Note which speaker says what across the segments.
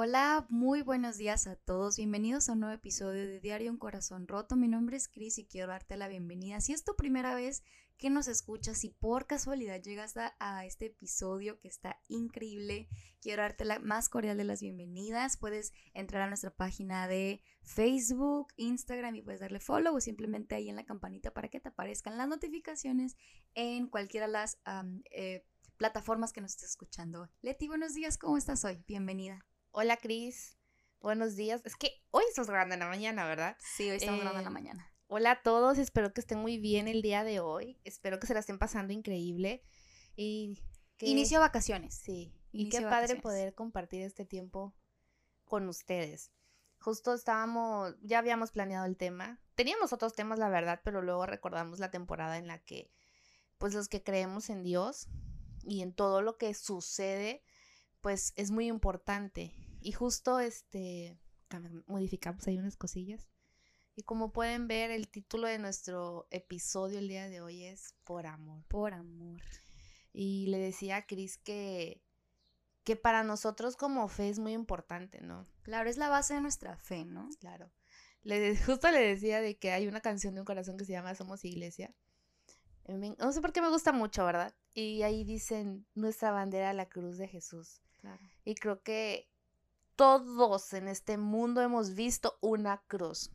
Speaker 1: Hola, muy buenos días a todos. Bienvenidos a un nuevo episodio de Diario Un Corazón Roto. Mi nombre es Cris y quiero darte la bienvenida. Si es tu primera vez que nos escuchas y por casualidad llegas a, este episodio que está increíble, quiero darte la más cordial de las bienvenidas. Puedes entrar a nuestra página de Facebook, Instagram y puedes darle follow o simplemente ahí en la campanita para que te aparezcan las notificaciones en cualquiera de las eh, plataformas que nos estés escuchando. Leti, buenos días, ¿cómo estás hoy? Bienvenida.
Speaker 2: Hola Cris, buenos días. Es que hoy estamos grabando en la mañana, ¿verdad?
Speaker 1: Sí, hoy estamos grabando en la eh, mañana.
Speaker 2: Hola a todos, espero que estén muy bien el día de hoy. Espero que se la estén pasando increíble. Y
Speaker 1: Inicio vacaciones.
Speaker 2: Sí. y qué padre poder compartir este tiempo con ustedes. Justo estábamos, ya habíamos planeado el tema. Teníamos otros temas, la verdad, pero luego recordamos la temporada en la que, pues los que creemos en Dios y en todo lo que sucede, pues es muy importante. Y justo este, modificamos ahí unas cosillas. Y como pueden ver, el título de nuestro episodio el día de hoy es Por amor.
Speaker 1: Por amor.
Speaker 2: Y le decía a Cris que, que para nosotros como fe es muy importante, ¿no?
Speaker 1: Claro, es la base de nuestra fe, ¿no?
Speaker 2: Claro. Le, justo le decía de que hay una canción de un corazón que se llama Somos Iglesia. No sé por qué me gusta mucho, ¿verdad? Y ahí dicen nuestra bandera, la cruz de Jesús. Y creo que todos en este mundo hemos visto una cruz.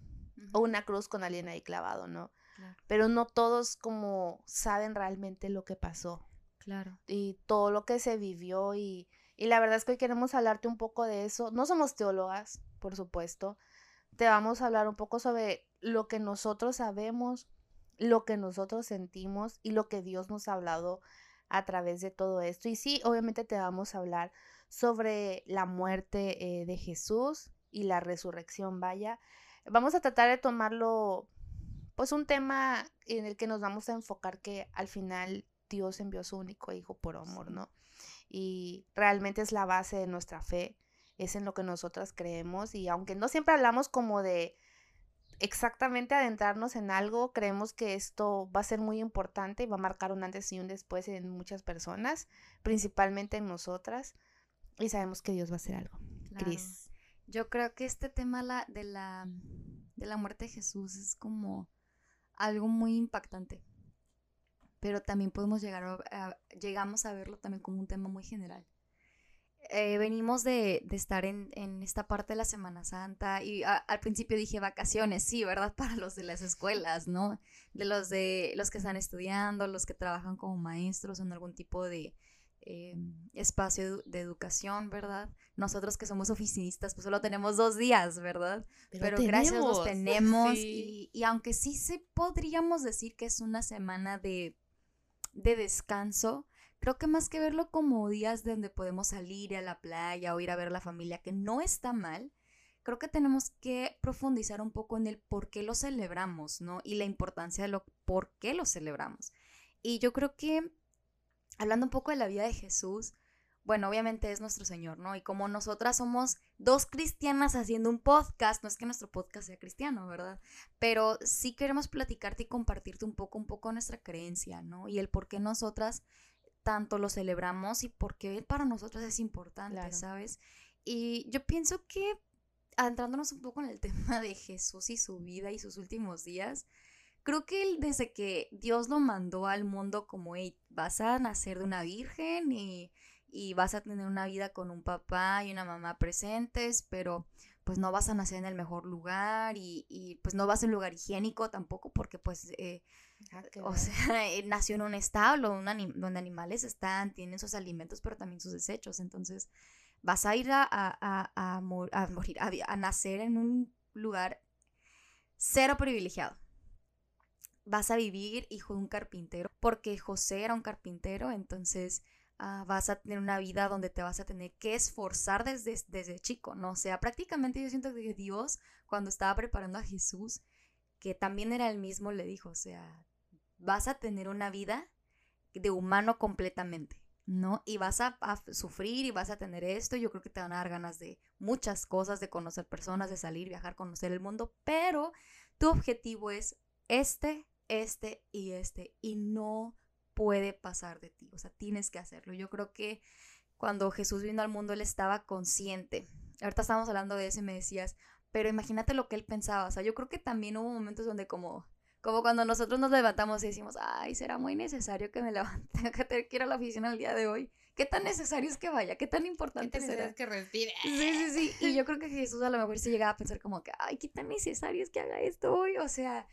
Speaker 2: O una cruz con alguien ahí clavado, ¿no? Pero no todos como saben realmente lo que pasó.
Speaker 1: Claro.
Speaker 2: Y todo lo que se vivió y, y la verdad es que hoy queremos hablarte un poco de eso. No somos teólogas, por supuesto. Te vamos a hablar un poco sobre lo que nosotros sabemos, lo que nosotros sentimos y lo que Dios nos ha hablado a través de todo esto. Y sí, obviamente te vamos a hablar sobre la muerte eh, de Jesús y la resurrección, vaya. Vamos a tratar de tomarlo, pues un tema en el que nos vamos a enfocar que al final Dios envió a su único hijo por amor, ¿no? Y realmente es la base de nuestra fe, es en lo que nosotras creemos y aunque no siempre hablamos como de exactamente adentrarnos en algo, creemos que esto va a ser muy importante y va a marcar un antes y un después en muchas personas, principalmente en nosotras, y sabemos que Dios va a hacer algo. Cris.
Speaker 1: Yo creo que este tema la, de, la, de la muerte de Jesús es como algo muy impactante, pero también podemos llegar a, llegamos a verlo también como un tema muy general. Eh, venimos de, estar en, esta parte de la Semana Santa y al principio dije vacaciones, sí, ¿verdad? Para los de las escuelas, ¿no? De los de los que están estudiando, los que trabajan como maestros en algún tipo de eh, espacio de educación, ¿verdad? Nosotros que somos oficinistas, pues solo tenemos dos días, ¿verdad? Pero, gracias los tenemos y, y, aunque sí se podríamos decir que es una semana de, de descanso, Creo que más que verlo como días donde podemos salir a la playa o ir a ver a la familia, que no está mal, creo que tenemos que profundizar un poco en el por qué lo celebramos, ¿no? Y la importancia de lo por qué lo celebramos. Y yo creo que, hablando un poco de la vida de Jesús, bueno, obviamente es nuestro Señor, ¿no? Y como nosotras somos dos cristianas haciendo un podcast, no es que nuestro podcast sea cristiano, ¿verdad? Pero sí queremos platicarte y compartirte un poco, un poco nuestra creencia, ¿no? Y el por qué nosotras tanto lo celebramos y por qué para nosotros es importante, ¿sabes? Y yo pienso que adentrándonos un poco en el tema de Jesús y su vida y sus últimos días, creo que él, desde que Dios lo mandó al mundo como, hey, vas a nacer de una virgen y, y vas a tener una vida con un papá y una mamá presentes, pero pues no vas a nacer en el mejor lugar y, y pues no vas a un lugar higiénico tampoco porque pues eh, Ah, o sea, eh, nació en un establo donde animales están, tienen sus alimentos, pero también sus desechos. Entonces, vas a ir a, a, morir, a, nacer en un lugar cero privilegiado. Vas a vivir hijo de un carpintero, porque José era un carpintero, entonces ah, vas a tener una vida donde te vas a tener que esforzar desde, desde chico, ¿no? O sea, prácticamente yo siento que Dios, cuando estaba preparando a Jesús, que también era el mismo, le dijo, o sea, vas a tener una vida de humano completamente, ¿no? Y vas a, sufrir y vas a tener esto, yo creo que te van a dar ganas de muchas cosas, de conocer personas, de salir, viajar, conocer el mundo, pero tu objetivo es este, este y este, y no puede pasar de ti, o sea, tienes que hacerlo. Yo creo que cuando Jesús vino al mundo, él estaba consciente ahorita estábamos hablando de eso y me decías, pero imagínate lo que él pensaba. O sea, yo creo que también hubo momentos donde como, como cuando nosotros nos levantamos y decimos, ay, será muy necesario que me levante, que tener que ir a la oficina el día de hoy. ¿Qué tan necesario es que vaya? ¿Qué tan importante
Speaker 2: ¿Qué
Speaker 1: será?
Speaker 2: es que respire?
Speaker 1: Sí, sí, sí. Y yo creo que Jesús a lo mejor se llegaba a pensar como que, ay, qué tan necesario es que haga esto hoy. O sea,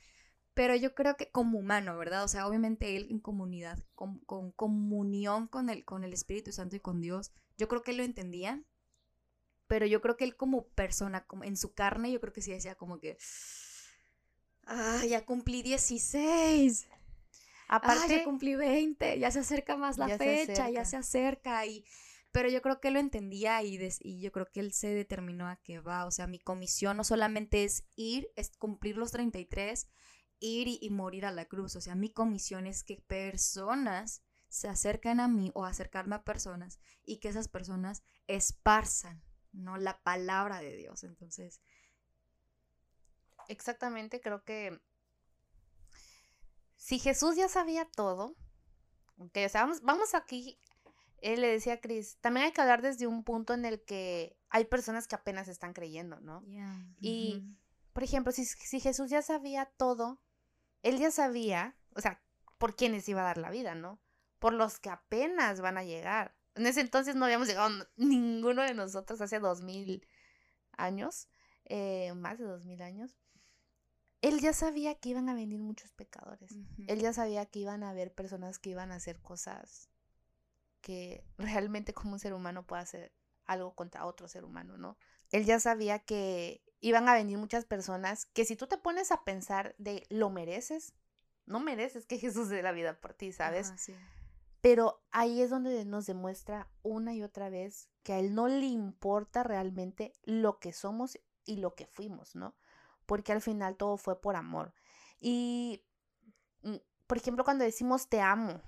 Speaker 1: pero yo creo que como humano, ¿verdad? O sea, obviamente él en comunidad, con, con comunión con el, con el Espíritu Santo y con Dios, yo creo que él lo entendía. Pero yo creo que él como persona, como en su carne, yo creo que sí decía como que, ah, ya cumplí 16. Aparte, ah, ya cumplí 20, ya se acerca más la fecha, ya se acerca y pero yo creo que él lo entendía y, y yo creo que él se determinó a que va, o sea, mi comisión no solamente es ir, es cumplir los 33, ir y, y, morir a la cruz, o sea, mi comisión es que personas se acerquen a mí o acercarme a personas y que esas personas esparzan, ¿no? La palabra de Dios, entonces.
Speaker 2: Exactamente, creo que si Jesús ya sabía todo, ok, o sea, vamos, vamos aquí, él le decía a Cris, también hay que hablar desde un punto en el que hay personas que apenas están creyendo, ¿no? Y, por ejemplo, si, si Jesús ya sabía todo, él ya sabía, o sea, por quiénes iba a dar la vida, ¿no? Por los que apenas van a llegar. En ese entonces no habíamos llegado ninguno de nosotros hace dos mil años, eh, más de dos mil años él ya sabía que iban a venir muchos pecadores. Él ya sabía que iban a haber personas que iban a hacer cosas que realmente como un ser humano puede hacer algo contra otro ser humano, ¿no? Él ya sabía que iban a venir muchas personas que si tú te pones a pensar de lo mereces, no mereces que Jesús dé la vida por ti, ¿sabes? Pero ahí es donde nos demuestra una y otra vez que a Él no le importa realmente lo que somos y lo que fuimos, ¿no? Porque al final todo fue por amor. Y, mm, por ejemplo, cuando decimos te amo,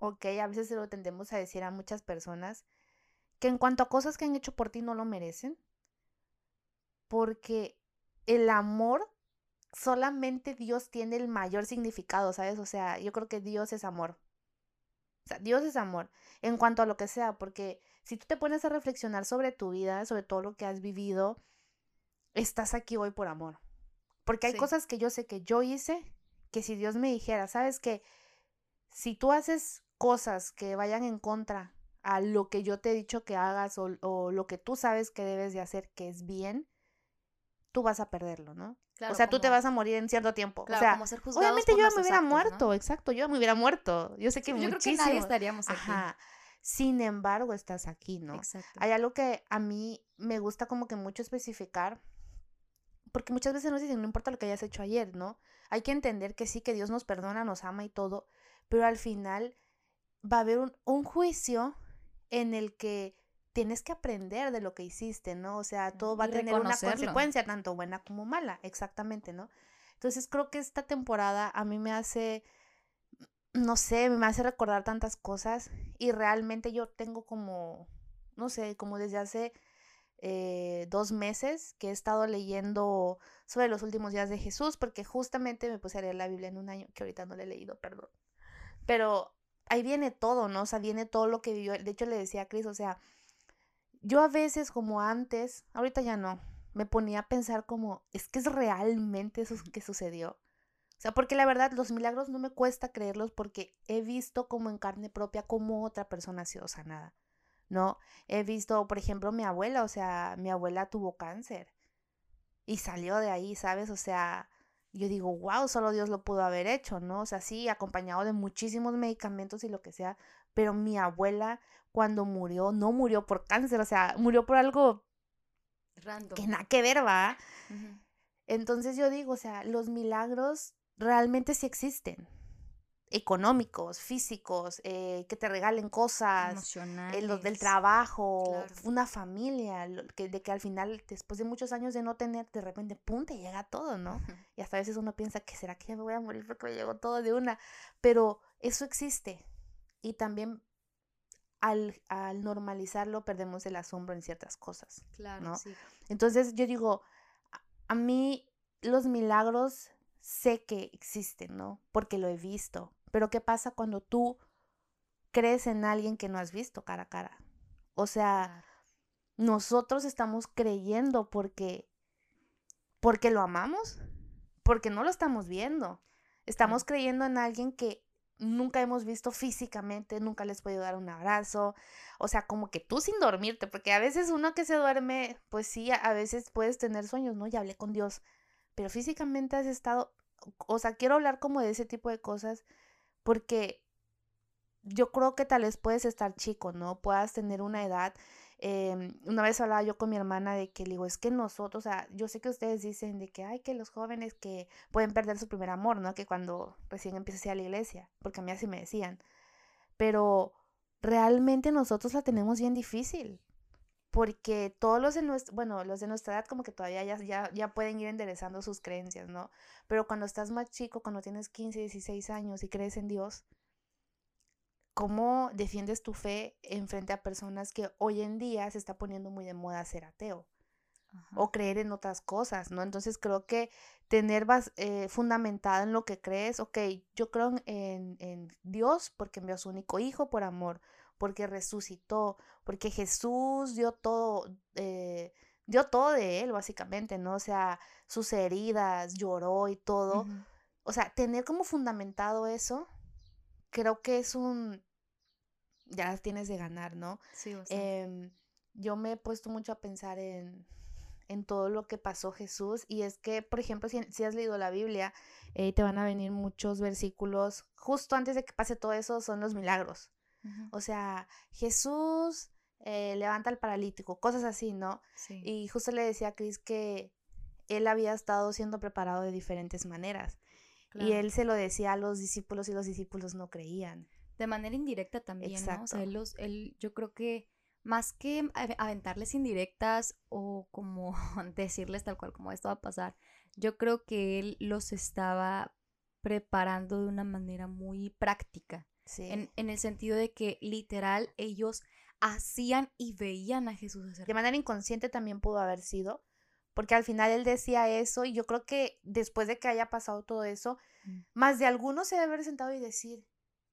Speaker 2: ok, a veces se lo tendemos a decir a muchas personas que en cuanto a cosas que han hecho por ti no lo merecen, porque el amor solamente Dios tiene el mayor significado, ¿sabes? O sea, yo creo que Dios es amor. O sea, Dios es amor en cuanto a lo que sea, porque si tú te pones a reflexionar sobre tu vida, sobre todo lo que has vivido, estás aquí hoy por amor. Porque hay cosas que yo sé que yo hice, que si Dios me dijera, sabes que si tú haces cosas que vayan en contra a lo que yo te he dicho que hagas o, lo que tú sabes que debes de hacer que es bien, tú vas a perderlo, ¿no? o sea, tú te vas a morir en cierto tiempo. o sea, obviamente yo me hubiera muerto, exacto, yo me hubiera muerto. Yo sé que yo creo que nadie
Speaker 1: estaríamos aquí.
Speaker 2: Sin embargo, estás aquí, ¿no? Exacto. Hay algo que a mí me gusta como que mucho especificar porque muchas veces nos dicen, no importa lo que hayas hecho ayer, ¿no? Hay que entender que sí, que Dios nos perdona, nos ama y todo, pero al final va a haber un, juicio en el que tienes que aprender de lo que hiciste, ¿no? O sea, todo va a tener una consecuencia, tanto buena como mala, exactamente, ¿no? Entonces creo que esta temporada a mí me hace, no sé, me hace recordar tantas cosas y realmente yo tengo como, no sé, como desde hace eh, dos meses que he estado leyendo sobre los últimos días de Jesús, porque justamente me puse a leer la Biblia en un año, que ahorita no le he leído, perdón. Pero ahí viene todo, ¿no? O sea, viene todo lo que vivió. De hecho, le decía a Cris, o sea, yo a veces como antes, ahorita ya no, me ponía a pensar como, es que es realmente eso que sucedió. O sea, porque la verdad los milagros no me cuesta creerlos porque he visto como en carne propia cómo otra persona ha sido sanada. ¿No? He visto, por ejemplo, mi abuela, o sea, mi abuela tuvo cáncer y salió de ahí, ¿sabes? O sea, yo digo, wow, solo Dios lo pudo haber hecho, ¿no? O sea, sí, acompañado de muchísimos medicamentos y lo que sea, pero mi abuela cuando murió, no murió por cáncer, o sea, murió por algo
Speaker 1: Random.
Speaker 2: que nada que ver, ¿va? Entonces yo digo, o sea, los milagros realmente sí existen económicos, físicos, eh, que te regalen cosas, eh, los del trabajo, una familia, que, de que al final, después de muchos años de no tener, de repente, pum, te llega todo, ¿no? Y hasta a veces uno piensa que será que ya me voy a morir porque me llegó todo de una, pero eso existe. Y también al, al normalizarlo perdemos el asombro en ciertas cosas. Claro, ¿no? sí. Entonces yo digo, a mí los milagros sé que existen, ¿no? Porque lo he visto, pero ¿qué pasa cuando tú crees en alguien que no has visto cara a cara? O sea, nosotros estamos creyendo porque, porque lo amamos, porque no lo estamos viendo. Estamos creyendo en alguien que nunca hemos visto físicamente, nunca les puedo dar un abrazo, o sea, como que tú sin dormirte, porque a veces uno que se duerme, pues sí, a veces puedes tener sueños, ¿no? Ya hablé con Dios, pero físicamente has estado, o sea, quiero hablar como de ese tipo de cosas, porque yo creo que tal vez puedes estar chico, ¿no? Puedas tener una edad Em, una vez hablaba yo con mi hermana de que le digo, es que nosotros, o sea, yo sé que ustedes dicen de que hay que los jóvenes que pueden perder su primer amor, ¿no? Que cuando recién empiezas a ir a la iglesia, porque a mí así me decían. Pero realmente nosotros la tenemos bien difícil. Porque todos los de nuestra, bueno, los de nuestra edad como que todavía ya, ya, ya pueden ir enderezando sus creencias, ¿no? Pero cuando estás más chico, cuando tienes 15, 16 años y crees en Dios, cómo defiendes tu fe en frente a personas que hoy en día se está poniendo muy de moda ser ateo o creer en otras cosas, ¿no? Entonces creo que tener eh, fundamentado en lo que crees, ok, yo creo en, en, Dios porque envió a su único hijo por amor, porque resucitó, porque Jesús dio todo, eh, dio todo de él, básicamente, ¿no? O sea, sus heridas, lloró y todo. O sea, tener como fundamentado eso, creo que es un, ya tienes de ganar, ¿no?
Speaker 1: Sí,
Speaker 2: eh, yo me he puesto mucho a pensar en, en, todo lo que pasó Jesús y es que, por ejemplo, si, si has leído la Biblia, eh, te van a venir muchos versículos, justo antes de que pase todo eso, son los milagros. O sea, Jesús eh, levanta al paralítico, cosas así, ¿no?
Speaker 1: Sí.
Speaker 2: Y justo le decía a Cris que él había estado siendo preparado de diferentes maneras. Y él se lo decía a los discípulos y los discípulos no creían.
Speaker 1: De manera indirecta también, ¿no? O sea, él, los, él, yo creo que más que aventarles indirectas o como decirles tal cual como esto va a pasar, yo creo que él los estaba preparando de una manera muy práctica.
Speaker 2: Sí.
Speaker 1: En, en el sentido de que literal ellos hacían y veían a Jesús hacer.
Speaker 2: De manera inconsciente también pudo haber sido, porque al final él decía eso y yo creo que después de que haya pasado todo eso, mm. más de algunos se debe haber sentado y decir,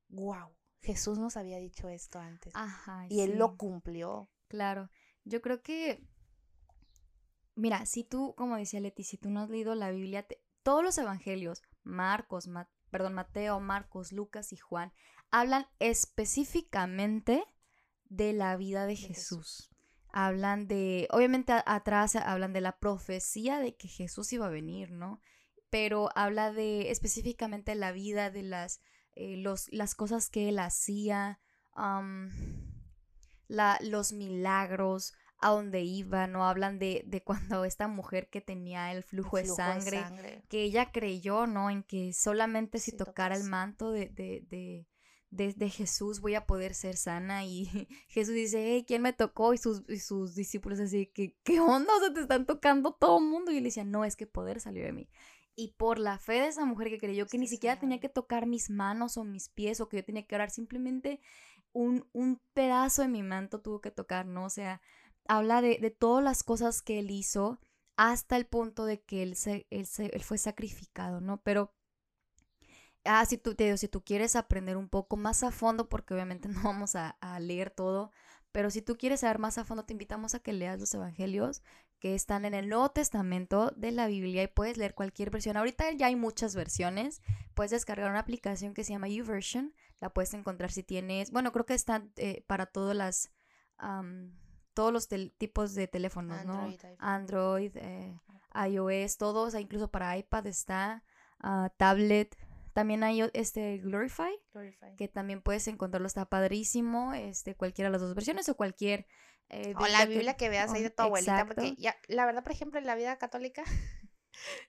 Speaker 2: wow, Jesús nos había dicho esto antes.
Speaker 1: Ajá.
Speaker 2: Y él lo cumplió.
Speaker 1: Claro. Yo creo que, mira, si tú, como decía Leti, si tú no has leído la Biblia, todos los evangelios, Marcos, perdón, Mateo, Marcos, Lucas y Juan, hablan específicamente de la vida de, Jesús hablan de, obviamente atrás hablan de la profecía de que Jesús iba a venir, ¿no? Pero habla de específicamente la vida, de las, eh, los, las cosas que él hacía, la, los milagros, a dónde iba, ¿no? Hablan de, de, cuando esta mujer que tenía el flujo, de, sangre, que ella creyó, ¿no? En que solamente si, tocara el manto de, de de, Jesús voy a poder ser sana y Jesús dice, hey, ¿quién me tocó? Y sus, sus discípulos así, que ¿qué onda? O sea, te están tocando todo el mundo. Y él decía, no, es que poder salió de mí. Y por la fe de esa mujer que creyó que ni siquiera tenía que tocar mis manos o mis pies o que yo tenía que orar, simplemente un, un pedazo de mi manto tuvo que tocar, ¿no? O sea, habla de, de todas las cosas que él hizo hasta el punto de que él, se, él, se, él fue sacrificado, ¿no? Pero ah, si tú, te si tú quieres aprender un poco más a fondo, porque obviamente no vamos a, leer todo, pero si tú quieres saber más a fondo, te invitamos a que leas los evangelios que están en el Nuevo Testamento de la Biblia y puedes leer cualquier versión. Ahorita ya hay muchas versiones. Puedes descargar una aplicación que se llama YouVersion. La puedes encontrar si tienes, bueno, creo que están eh, para todas las, todos los tipos de teléfonos,
Speaker 2: Android,
Speaker 1: ¿no? Android, eh, iOS, todos, incluso para iPad está, uh, tablet, también hay este Glorify, que también puedes encontrarlo, está padrísimo, este, cualquiera de las dos versiones o cualquier...
Speaker 2: Eh, o la Biblia que, veas ahí de tu abuelita, porque ya, la verdad, por ejemplo, en la vida católica,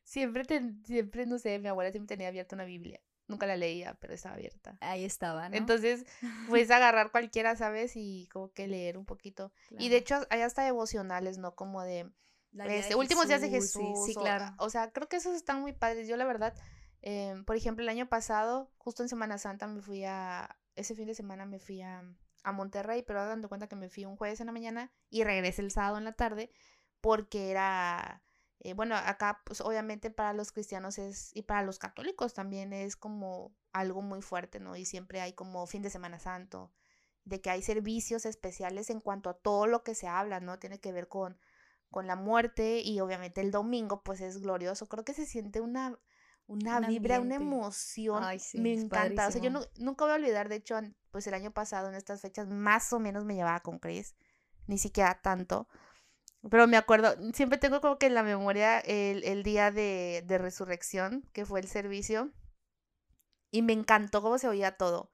Speaker 2: siempre, siempre, no sé, mi abuela siempre tenía abierta una Biblia. Nunca la leía, pero estaba abierta.
Speaker 1: Ahí estaba, ¿no?
Speaker 2: Entonces, puedes agarrar cualquiera, ¿sabes? Y como que leer un poquito. Y de hecho, hay hasta devocionales, ¿no? Como de... Este, últimos días de Jesús.
Speaker 1: Sí, claro.
Speaker 2: O, sea, creo que esos están muy padres. Yo, la verdad, Em, por ejemplo, el año pasado, justo en Semana Santa, me fui a. Ese fin de semana me fui a, a Monterrey, pero dando cuenta que me fui un jueves en la mañana y regresé el sábado en la tarde, porque era. Eh, bueno, acá, pues obviamente para los cristianos es. y para los católicos también es como algo muy fuerte, ¿no? Y siempre hay como fin de Semana Santo. de que hay servicios especiales en cuanto a todo lo que se habla, ¿no? Tiene que ver con, con la muerte y obviamente el domingo pues es glorioso. Creo que se siente una, una vibra, una emoción. me encanta. O sea, yo nunca voy a olvidar, de hecho, pues el año pasado en estas fechas más o menos me llevaba con Chris, ni siquiera tanto. Pero me acuerdo, siempre tengo como que en la memoria el, el día de, de resurrección, que fue el servicio, y me encantó cómo se oía todo.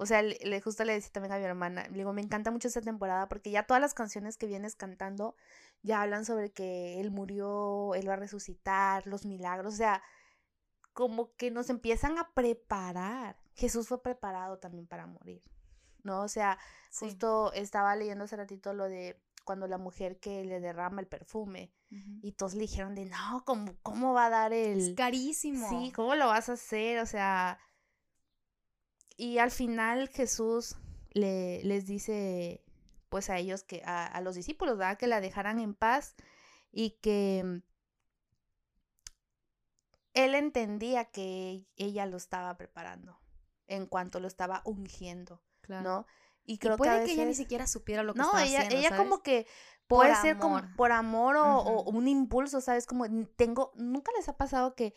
Speaker 2: O sea, le, justo le decía también a mi hermana, le digo, me encanta mucho esta temporada porque ya todas las canciones que vienes cantando ya hablan sobre que él murió, él va a resucitar, los milagros, o sea, como que nos empiezan a preparar. Jesús fue preparado también para morir, ¿no? O sea, justo estaba leyendo hace ratito lo de cuando la mujer que le derrama el perfume y todos le dijeron de, no, ¿cómo, ¿cómo va a dar el...
Speaker 1: Es carísimo.
Speaker 2: Sí, ¿cómo lo vas a hacer? O sea, y al final Jesús le, les dice, pues a ellos, que a, los discípulos, ¿verdad? Que la dejaran en paz y que él entendía que ella lo estaba preparando en cuanto lo estaba ungiendo, ¿no?
Speaker 1: Y creo puede que, ella ni siquiera supiera lo que no,
Speaker 2: ella,
Speaker 1: haciendo,
Speaker 2: ella como que puede ser como por amor o, un impulso, ¿sabes? Como tengo, nunca les ha pasado que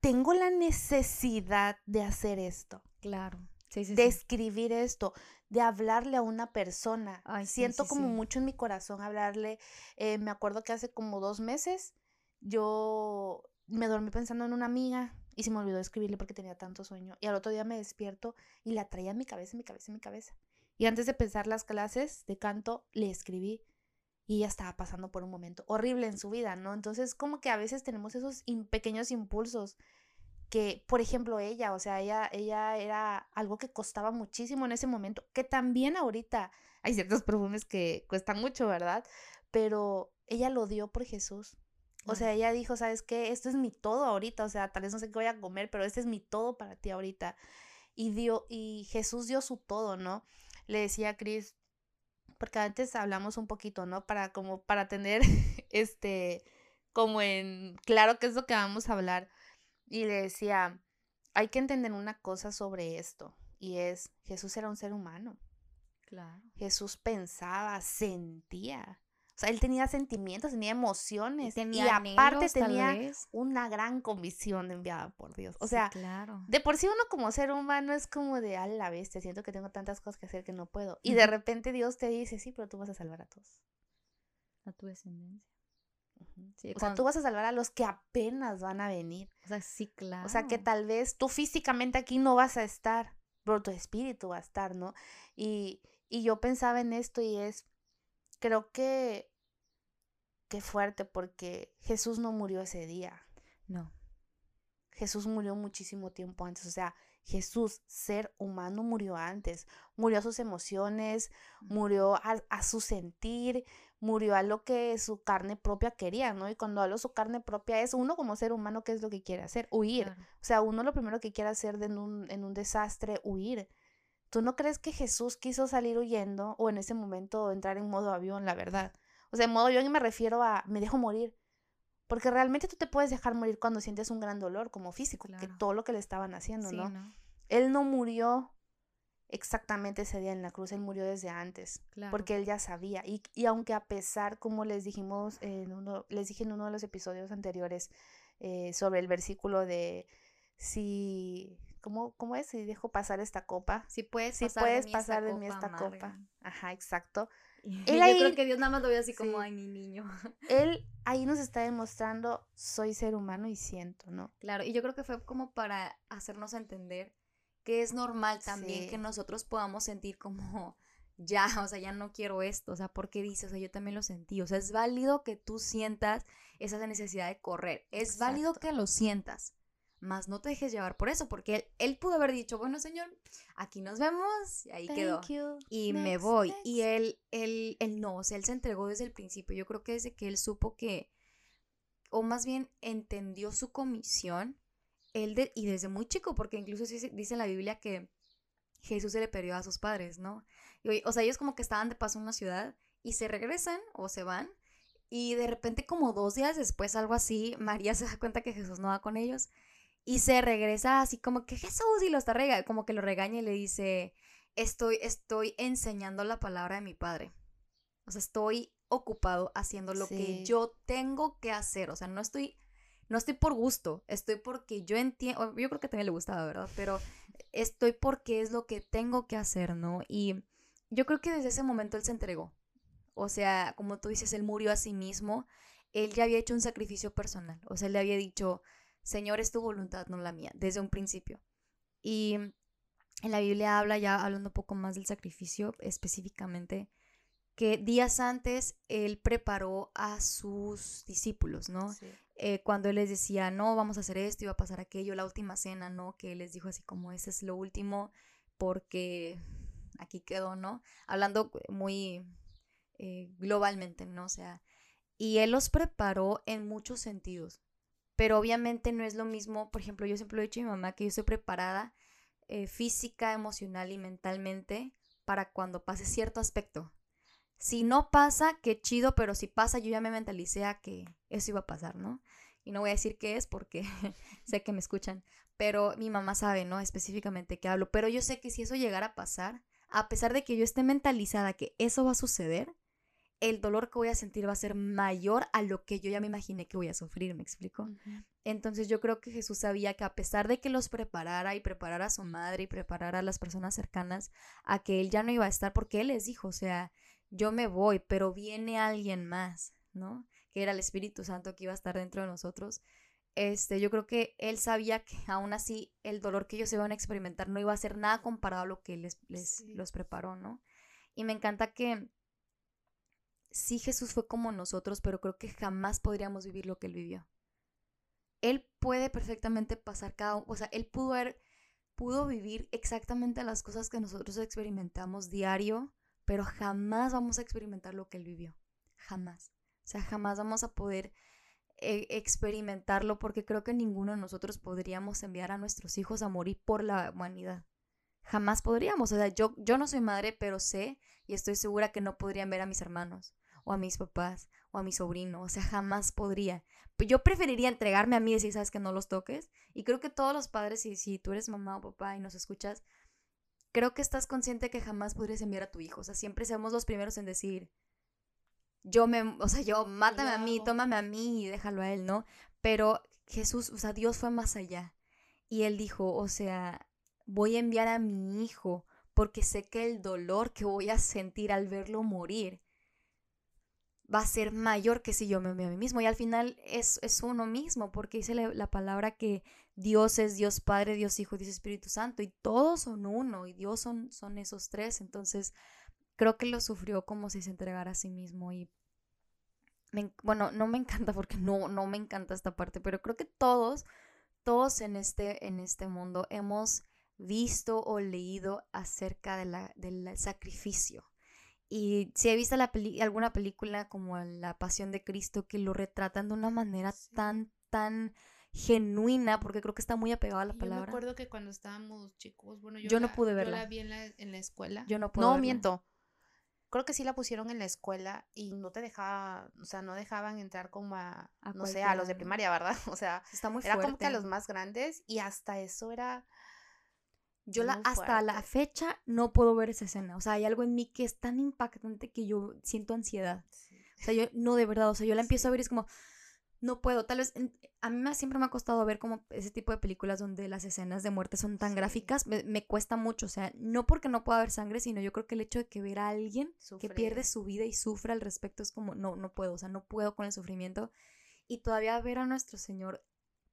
Speaker 2: tengo la necesidad de hacer esto.
Speaker 1: Claro.
Speaker 2: de escribir esto, de hablarle a una persona. Siento como mucho en mi corazón hablarle. Eh, me acuerdo que hace como dos meses yo me dormí pensando en una amiga y se me olvidó escribirle porque tenía tanto sueño. Y al otro día me despierto y la traía en mi cabeza, en mi cabeza, en mi cabeza. Y antes de pensar las clases de canto, le escribí. Y ella estaba pasando por un momento horrible en su vida, ¿no? Entonces, como que a veces tenemos esos pequeños impulsos que, por ejemplo, ella, o sea, ella, ella era algo que costaba muchísimo en ese momento, que también ahorita hay ciertos perfumes que cuestan mucho, ¿verdad? Pero ella lo dio por Jesús. O sea, ella dijo, ¿sabes qué? Esto es mi todo ahorita, o sea, tal vez no sé qué voy a comer, pero este es mi todo para ti ahorita. Y dio, y Jesús dio su todo, ¿no? Le decía a Cris, porque antes hablamos un poquito, ¿no? Para como, para tener, este, como en, claro qué es lo que vamos a hablar. Y le decía, hay que entender una cosa sobre esto, y es, Jesús era un ser humano.
Speaker 1: Claro.
Speaker 2: Jesús pensaba, sentía. O sea, él tenía sentimientos, tenía emociones. Y, aparte tenía una gran comisión enviada por Dios. O sea,
Speaker 1: claro.
Speaker 2: de por sí uno como ser humano es como de, a la bestia, siento que tengo tantas cosas que hacer que no puedo. Y de repente Dios te dice, sí, pero tú vas a salvar a todos.
Speaker 1: A tu descendencia.
Speaker 2: o sea, tú vas a salvar a los que apenas van a venir.
Speaker 1: O sea, sí, claro.
Speaker 2: O sea, que tal vez tú físicamente aquí no vas a estar, pero tu espíritu va a estar, ¿no? Y, y yo pensaba en esto y es, creo que qué fuerte porque Jesús no murió ese día.
Speaker 1: No.
Speaker 2: Jesús murió muchísimo tiempo antes, o sea, Jesús, ser humano, murió antes, murió a sus emociones, murió a, su sentir, murió a lo que su carne propia quería, ¿no? Y cuando hablo su carne propia es uno como ser humano, ¿qué es lo que quiere hacer? Huir. O sea, uno lo primero que quiere hacer en un, en un desastre, huir. ¿Tú no crees que Jesús quiso salir huyendo o en ese momento entrar en modo avión, la verdad? O sea, en modo avión me refiero a me dejo morir. Porque realmente tú te puedes dejar morir cuando sientes un gran dolor, como físico, que todo lo que le estaban haciendo, ¿no? Él no murió exactamente ese día en la cruz, él murió desde antes, porque él ya sabía. Y, y, aunque a pesar, como les dijimos en uno, les dije en uno de los episodios anteriores eh, sobre el versículo de si ¿Cómo, ¿Cómo es? Si dejo pasar esta copa.
Speaker 1: Si puedes
Speaker 2: si
Speaker 1: pasar,
Speaker 2: puedes
Speaker 1: de, mí
Speaker 2: pasar de mí esta copa. Ajá, exacto.
Speaker 1: Él Yo creo que Dios nada más lo ve así como, ay, mi niño.
Speaker 2: Él ahí nos está demostrando, soy ser humano y siento, ¿no?
Speaker 1: Claro, y yo creo que fue como para hacernos entender que es normal también que nosotros podamos sentir como, ya, o sea, ya no quiero esto, o sea, porque dices, o sea, yo también lo sentí, o sea, es válido que tú sientas esa necesidad de correr, es válido que lo sientas, más no te dejes llevar por eso, porque él, pudo haber dicho, bueno, señor, aquí nos vemos, y ahí quedó. Y me voy. Y él, él, él no, o sea, él se entregó desde el principio. Yo creo que desde que él supo que, o más bien entendió su comisión, él de, y desde muy chico, porque incluso dice en la Biblia que Jesús se le perdió a sus padres, ¿no? o sea, ellos como que estaban de paso en una ciudad y se regresan o se van. Y de repente, como dos días después, algo así, María se da cuenta que Jesús no va con ellos y se regresa así como que Jesús y lo está rega como que lo regaña y le dice, estoy, estoy enseñando la palabra de mi padre. O sea, estoy ocupado haciendo lo que yo tengo que hacer. O sea, no estoy, no estoy por gusto, estoy porque yo entiendo, yo creo que también le gustaba, ¿verdad? Pero estoy porque es lo que tengo que hacer, ¿no? Y yo creo que desde ese momento él se entregó. O sea, como tú dices, él murió a sí mismo. Él ya había hecho un sacrificio personal. O sea, él le había dicho, Señor, es tu voluntad, no la mía, desde un principio. Y en la Biblia habla ya, hablando un poco más del sacrificio específicamente, que días antes él preparó a sus discípulos, ¿no? Eh, cuando él les decía, no, vamos a hacer esto, iba a pasar aquello, la última cena, ¿no? Que él les dijo así como, ese es lo último, porque aquí quedó, ¿no? Hablando muy eh, globalmente, ¿no? O sea, y él los preparó en muchos sentidos, pero obviamente no es lo mismo, por ejemplo, yo siempre lo he dicho a mi mamá que yo estoy preparada eh, física, emocional y mentalmente para cuando pase cierto aspecto. Si no pasa, qué chido, pero si pasa, yo ya me mentalicé a que eso iba a pasar, ¿no? Y no voy a decir qué es porque sé que me escuchan, pero mi mamá sabe, ¿no? Específicamente qué hablo, pero yo sé que si eso llegara a pasar, a pesar de que yo esté mentalizada que eso va a suceder, el dolor que voy a sentir va a ser mayor a lo que yo ya me imaginé que voy a sufrir, ¿me explico? Entonces yo creo que Jesús sabía que a pesar de que los preparara y preparara a su madre y preparara a las personas cercanas a que él ya no iba a estar, porque él les dijo, o sea, yo me voy, pero viene alguien más, ¿no? Que era el Espíritu Santo que iba a estar dentro de nosotros. Este, yo creo que él sabía que aún así el dolor que ellos iban a experimentar no iba a ser nada comparado a lo que les, les los preparó, ¿no? Y me encanta que sí Jesús fue como nosotros, pero creo que jamás podríamos vivir lo que él vivió. Él puede perfectamente pasar cada, o sea, él pudo haber, pudo vivir exactamente las cosas que nosotros experimentamos diario, pero jamás vamos a experimentar lo que él vivió. Jamás. O sea, jamás vamos a poder eh, experimentarlo porque creo que ninguno de nosotros podríamos enviar a nuestros hijos a morir por la humanidad. Jamás podríamos. O sea, yo, yo no soy madre, pero sé y estoy segura que no podrían ver a mis hermanos o a mis papás o a mi sobrino. O sea, jamás podría. Yo preferiría entregarme a mí y decir, sabes que no los toques. Y creo que todos los padres, y si tú eres mamá o papá y nos escuchas, creo que estás consciente que jamás podrías enviar a tu hijo. O sea, siempre seamos los primeros en decir, yo me, o sea, yo, mátame a mí, tómame a mí y déjalo a él, ¿no? Pero Jesús, o sea, Dios fue más allá. Y él dijo, o sea, voy a enviar a mi hijo porque sé que el dolor que voy a sentir al verlo morir va a ser mayor que si yo me envío a mí mismo. Y al final es, es uno mismo, porque dice la, la, palabra que Dios es Dios Padre, Dios Hijo, Dios Espíritu Santo, y todos son uno, y Dios son, son esos tres. Entonces, creo que lo sufrió como si se entregara a sí mismo. Y bueno, no me encanta porque no, no me encanta esta parte, pero creo que todos, todos en este, en este mundo hemos visto o leído acerca de la, del sacrificio y si he visto la alguna película como La Pasión de Cristo que lo retratan de una manera tan, tan genuina, porque creo que está muy apegado a la palabra. Yo me
Speaker 2: acuerdo que cuando estábamos chicos, bueno,
Speaker 1: yo, no pude verla.
Speaker 2: Yo la vi en la, en la escuela.
Speaker 1: Yo no pude
Speaker 2: No, miento. Creo que sí la pusieron en la escuela y no te dejaba, o sea, no dejaban entrar como a, no sé, a los de primaria, ¿verdad? O sea,
Speaker 1: está muy
Speaker 2: era como que a los más grandes y hasta eso era
Speaker 1: yo la, hasta la fecha no puedo ver esa escena. O sea, hay algo en mí que es tan impactante que yo siento ansiedad. O sea, yo no de verdad, o sea, yo la empiezo a ver y es como, no puedo. Tal vez, a mí me, siempre me ha costado ver como ese tipo de películas donde las escenas de muerte son tan gráficas. Me, cuesta mucho, o sea, no porque no pueda haber sangre, sino yo creo que el hecho de que ver a alguien que pierde su vida y sufre al respecto es como, no, no puedo, o sea, no puedo con el sufrimiento. Y todavía ver a nuestro Señor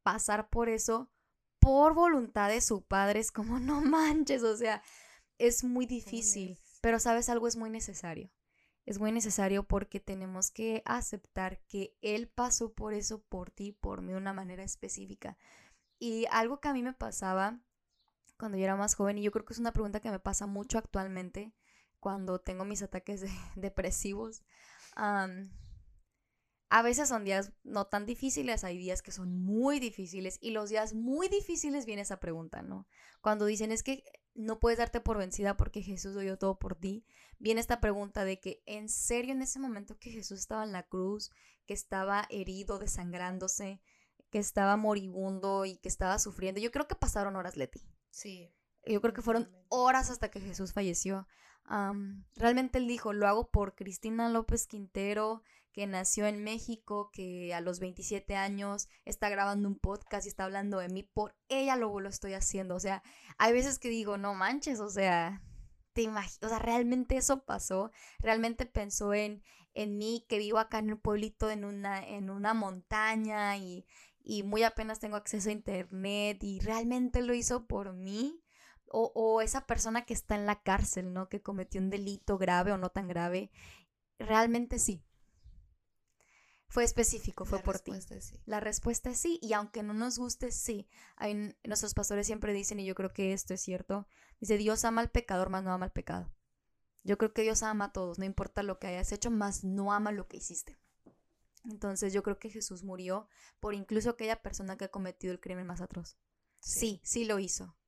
Speaker 1: pasar por eso por voluntad de su padre es como, no manches, o sea, es muy difícil, pero sabes algo es muy necesario. Es muy necesario porque tenemos que aceptar que Él pasó por eso, por ti, por mí, de una manera específica. Y algo que a mí me pasaba cuando yo era más joven, y yo creo que es una pregunta que me pasa mucho actualmente cuando tengo mis ataques depresivos, a veces son días no tan difíciles, hay días que son muy difíciles y los días muy difíciles viene esa pregunta, ¿no? Cuando dicen es que no puedes darte por vencida porque Jesús dio todo por ti, viene esta pregunta de que en serio en ese momento que Jesús estaba en la cruz, que estaba herido, desangrándose, que estaba moribundo y que estaba sufriendo, yo creo que pasaron horas, Leti.
Speaker 2: Sí.
Speaker 1: Yo creo que fueron horas hasta que Jesús falleció. realmente él dijo, lo hago por Cristina López Quintero, que nació en México, que a los 27 años está grabando un podcast y está hablando de mí, por ella luego lo estoy haciendo. O sea, hay veces que digo, no manches, o sea, te imaginas, o sea, realmente eso pasó, realmente pensó en, en mí, que vivo acá en un pueblito, en una, en una montaña y, y muy apenas tengo acceso a internet y realmente lo hizo por mí. O, o, esa persona que está en la cárcel, ¿no? Que cometió un delito grave o no tan grave. Realmente sí. Fue específico, fue por ti. Sí. La respuesta es sí, y aunque no nos guste, sí. Hay, nuestros pastores siempre dicen, y yo creo que esto es cierto, dice, Dios ama al pecador, más no ama al pecado. Yo creo que Dios ama a todos, no importa lo que hayas hecho, más no ama lo que hiciste. Entonces yo creo que Jesús murió por incluso aquella persona que ha cometido el crimen más atroz. Sí, sí, sí lo hizo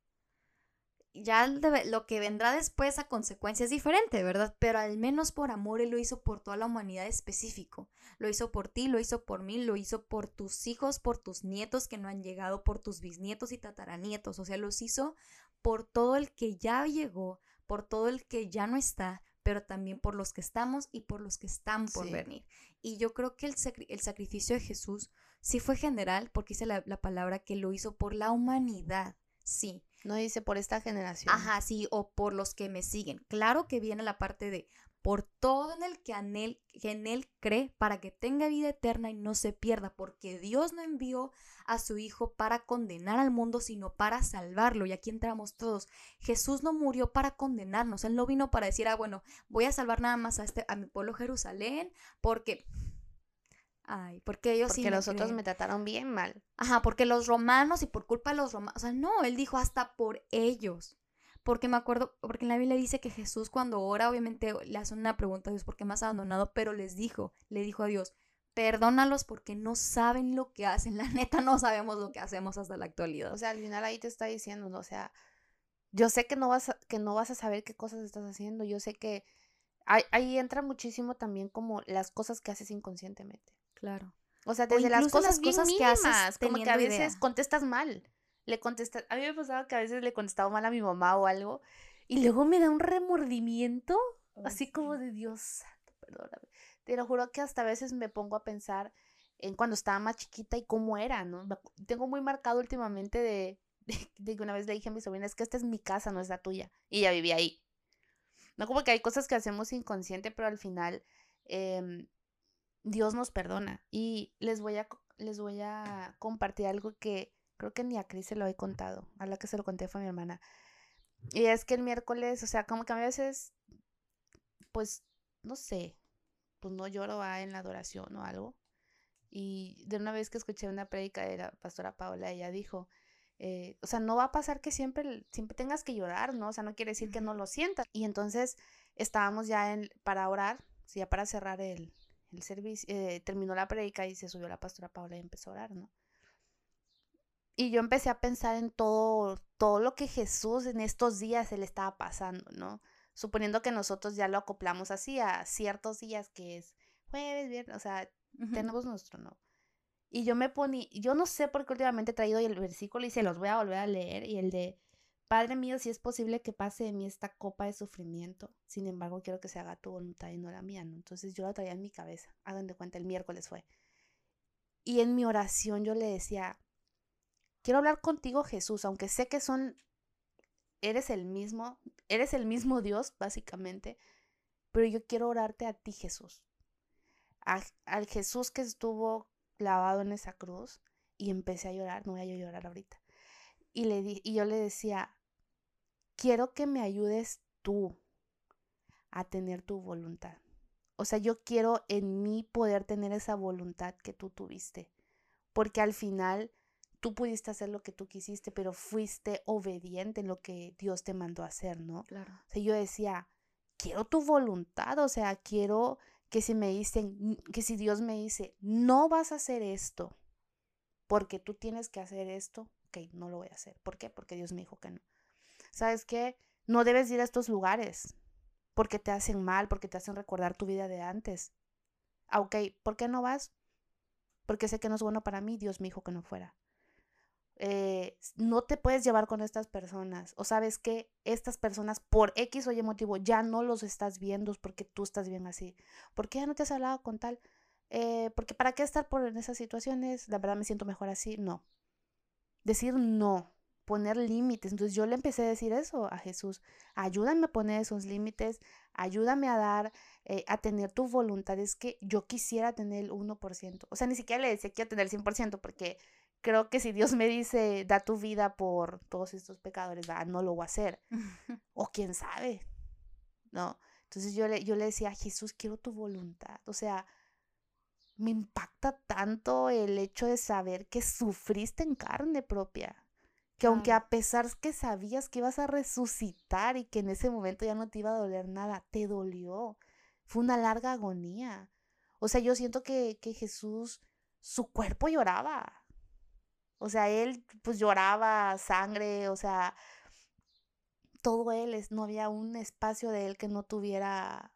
Speaker 1: ya lo que vendrá después a consecuencia es diferente, ¿verdad? Pero al menos por amor Él lo hizo por toda la humanidad específico. Lo hizo por ti, lo hizo por mí, lo hizo por tus hijos, por tus nietos que no han llegado, por tus bisnietos y tataranietos. O sea, los hizo por todo el que ya llegó, por todo el que ya no está, pero también por los que estamos y por los que están por venir. Y yo creo que el, el, sacrificio de Jesús sí fue general, porque dice la, la palabra que lo hizo por la humanidad, sí
Speaker 2: no dice por esta generación.
Speaker 1: Ajá, sí, o por los que me siguen. Claro que viene la parte de por todo en el que en él, que en él cree para que tenga vida eterna y no se pierda, porque Dios no envió a su Hijo para condenar al mundo, sino para salvarlo. Y aquí entramos todos. Jesús no murió para condenarnos, Él no vino para decir, ah, bueno, voy a salvar nada más a, este, a mi pueblo Jerusalén, porque Ay, porque ellos
Speaker 2: porque los otros me trataron bien mal.
Speaker 1: Ajá, porque los romanos y por culpa de los romanos, o sea, no, él dijo hasta por ellos. Porque me acuerdo, porque en la Biblia dice que Jesús cuando ora, obviamente le hace una pregunta a Dios, ¿por qué me has abandonado? Pero les dijo, le dijo a Dios, perdónalos porque no saben lo que hacen. La neta no sabemos lo que hacemos hasta la actualidad.
Speaker 2: O sea, al final ahí te está diciendo, ¿no? o sea, yo sé que no vas a, que no vas a saber qué cosas estás haciendo. Yo sé que ahí, ahí entra muchísimo también como las cosas que haces inconscientemente.
Speaker 1: Claro.
Speaker 2: O sea, desde las cosas, bien mínimas, como que a veces contestas mal. Le contestas, a mí me pasaba que a veces le contestaba mal a mi mamá o algo y luego me da un remordimiento, así como de Dios santo, perdóname. Te lo juro que hasta a veces me pongo a pensar en cuando estaba más chiquita y cómo era, ¿no? Tengo muy marcado últimamente de, de, que una vez le dije a mi sobrina, es que esta es mi casa, no es la tuya. Y ella vivía ahí. No como que hay cosas que hacemos inconsciente, pero al final eh, Dios nos perdona. Y les voy a, les voy a compartir algo que creo que ni a Cris se lo he contado. A la que se lo conté fue a mi hermana. Y es que el miércoles, o sea, como que a veces, pues, no sé, pues no lloro en la adoración o algo. Y de una vez que escuché una prédica de la pastora Paola, ella dijo, eh, o sea, no va a pasar que siempre, siempre tengas que llorar, ¿no? O sea, no quiere decir que no lo sientas. Y entonces estábamos ya en, para orar, ya para cerrar el, el servicio, eh, terminó la predica y se subió la pastora Paula y empezó a orar, ¿no? Y yo empecé a pensar en todo, todo lo que Jesús en estos días se le estaba pasando, ¿no? Suponiendo que nosotros ya lo acoplamos así a ciertos días que es jueves, viernes, o sea, tenemos nuestro, ¿no? Y yo me poní, yo no sé por qué últimamente he traído el versículo y se los voy a volver a leer y el de Padre mío, si es posible que pase de mí esta copa de sufrimiento, sin embargo quiero que se haga tu voluntad y no la mía, ¿no? Entonces yo la traía en mi cabeza, hagan de cuenta, el miércoles fue. Y en mi oración yo le decía, quiero hablar contigo Jesús, aunque sé que son, eres el mismo, eres el mismo Dios, básicamente, pero yo quiero orarte a ti Jesús, al Jesús que estuvo clavado en esa cruz y empecé a llorar, no voy a llorar ahorita. Y, le di, y yo le decía, quiero que me ayudes tú a tener tu voluntad. O sea, yo quiero en mí poder tener esa voluntad que tú tuviste. Porque al final tú pudiste hacer lo que tú quisiste, pero fuiste obediente en lo que Dios te mandó a hacer, ¿no?
Speaker 1: Claro.
Speaker 2: O sea, yo decía, quiero tu voluntad, o sea, quiero que si me dicen, que si Dios me dice, no vas a hacer esto, porque tú tienes que hacer esto, ok, no lo voy a hacer. ¿Por qué? Porque Dios me dijo que no. ¿Sabes qué? No debes ir a estos lugares porque te hacen mal, porque te hacen recordar tu vida de antes. Ah, ok, ¿por qué no vas? Porque sé que no es bueno para mí, Dios me dijo que no fuera. eh, no te puedes llevar con estas personas. O sabes que estas personas por X o Y motivo ya no los estás viendo porque tú estás bien así. ¿Por qué ya no te has hablado con tal? Eh, porque para qué estar por en esas situaciones, la verdad me siento mejor así. No. Decir no, poner límites. Entonces yo le empecé a decir eso a Jesús. Ayúdame a poner esos límites, ayúdame a dar, eh, a tener tu voluntad. Es que yo quisiera tener el 1%. O sea, ni siquiera le decía quiero tener el 100% porque creo que si Dios me dice, da tu vida por todos estos pecadores, no lo voy a hacer. o quién sabe, ¿no? Entonces yo le, yo le decía, Jesús, quiero tu voluntad. O sea, me impacta tanto el hecho de saber que sufriste en carne propia. Que aunque a pesar que sabías que ibas a resucitar y que en ese momento ya no te iba a doler nada, te dolió. Fue una larga agonía. O sea, yo siento que, que Jesús, su cuerpo lloraba o sea, él pues lloraba sangre, o sea, todo él, es, no había un espacio de él que no tuviera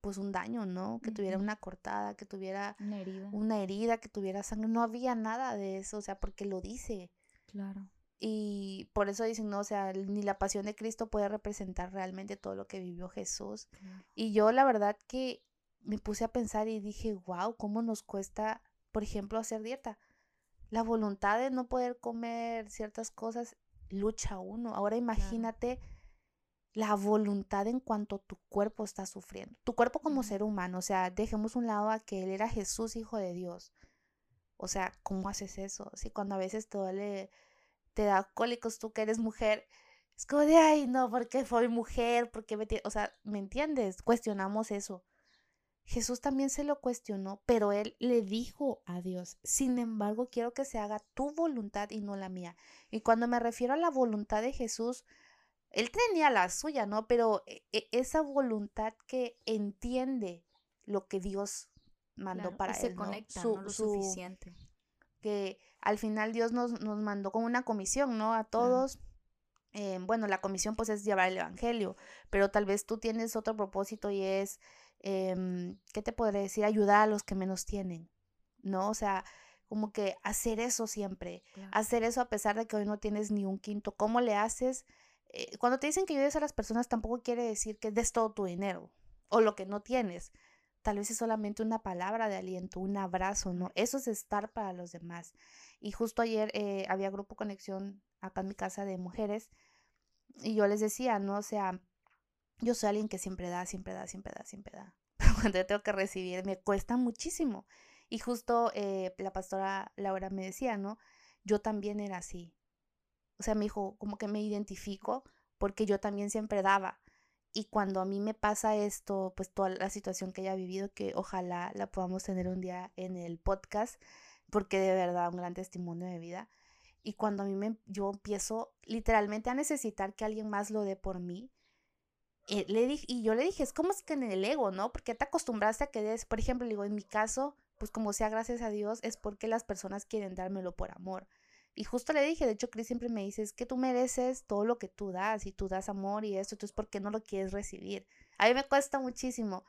Speaker 2: pues un daño, ¿no? Que tuviera una cortada, que tuviera
Speaker 1: una herida.
Speaker 2: una herida, que tuviera sangre, no había nada de eso, o sea, porque lo dice.
Speaker 1: Claro.
Speaker 2: Y por eso dicen, no, o sea, ni la pasión de Cristo puede representar realmente todo lo que vivió Jesús. Y yo la verdad que me puse a pensar y dije, wow, ¿cómo nos cuesta, por ejemplo, hacer dieta? la voluntad de no poder comer ciertas cosas lucha uno. Ahora imagínate la voluntad en cuanto tu cuerpo está sufriendo. Tu cuerpo como ser humano, o sea, dejemos un lado a que él era Jesús, hijo de Dios. O sea, ¿cómo haces eso? Si cuando a veces te duele, te da cólicos tú que eres mujer, es como de, ay, no, porque soy mujer, porque me... O sea, ¿me entiendes? Cuestionamos eso. Jesús también se lo cuestionó, pero él le dijo a Dios, sin embargo, quiero que se haga tu voluntad y no la mía. Y cuando me refiero a la voluntad de Jesús, él tenía la suya, ¿no? Pero e, e, esa voluntad que entiende lo que Dios mandó para él. Se
Speaker 1: conecta, ¿no? lo suficiente.
Speaker 2: Que al final Dios nos, nos, mandó con una comisión, ¿no? A todos. Eh, bueno, la comisión pues es llevar el Evangelio, pero tal vez tú tienes otro propósito y es eh, ¿qué te podré decir? Ayudar a los que menos tienen, ¿no? O sea, como que hacer eso siempre, hacer eso a pesar de que hoy no tienes ni un quinto. ¿Cómo le haces? Eh, cuando te dicen que ayudes a las personas tampoco quiere decir que des todo tu dinero o lo que no tienes. Tal vez es solamente una palabra de aliento, un abrazo, ¿no? Eso es estar para los demás. Y justo ayer eh, había grupo conexión acá en mi casa de mujeres y yo les decía, ¿no? O sea, yo soy alguien que siempre da, siempre da, siempre da, siempre da. Pero cuando yo tengo que recibir me cuesta muchísimo. Y justo eh, la pastora Laura me decía, ¿no? Yo también era así. O sea, me dijo, como que me identifico porque yo también siempre daba. Y cuando a mí me pasa esto, pues toda la situación que ella ha vivido, que ojalá la podamos tener un día en el podcast, porque de verdad un gran testimonio de vida. Y cuando a mí me, yo empiezo literalmente a necesitar que alguien más lo dé por mí, eh, le dije, y yo le dije, es como es que en el ego, ¿no? Porque te acostumbraste a que des, por ejemplo, digo, en mi caso, pues como sea gracias a Dios, es porque las personas quieren dármelo por amor. Y justo le dije, de hecho, Chris siempre me dice, es que tú mereces todo lo que tú das y tú das amor y esto, entonces, ¿por qué no lo quieres recibir? A mí me cuesta muchísimo,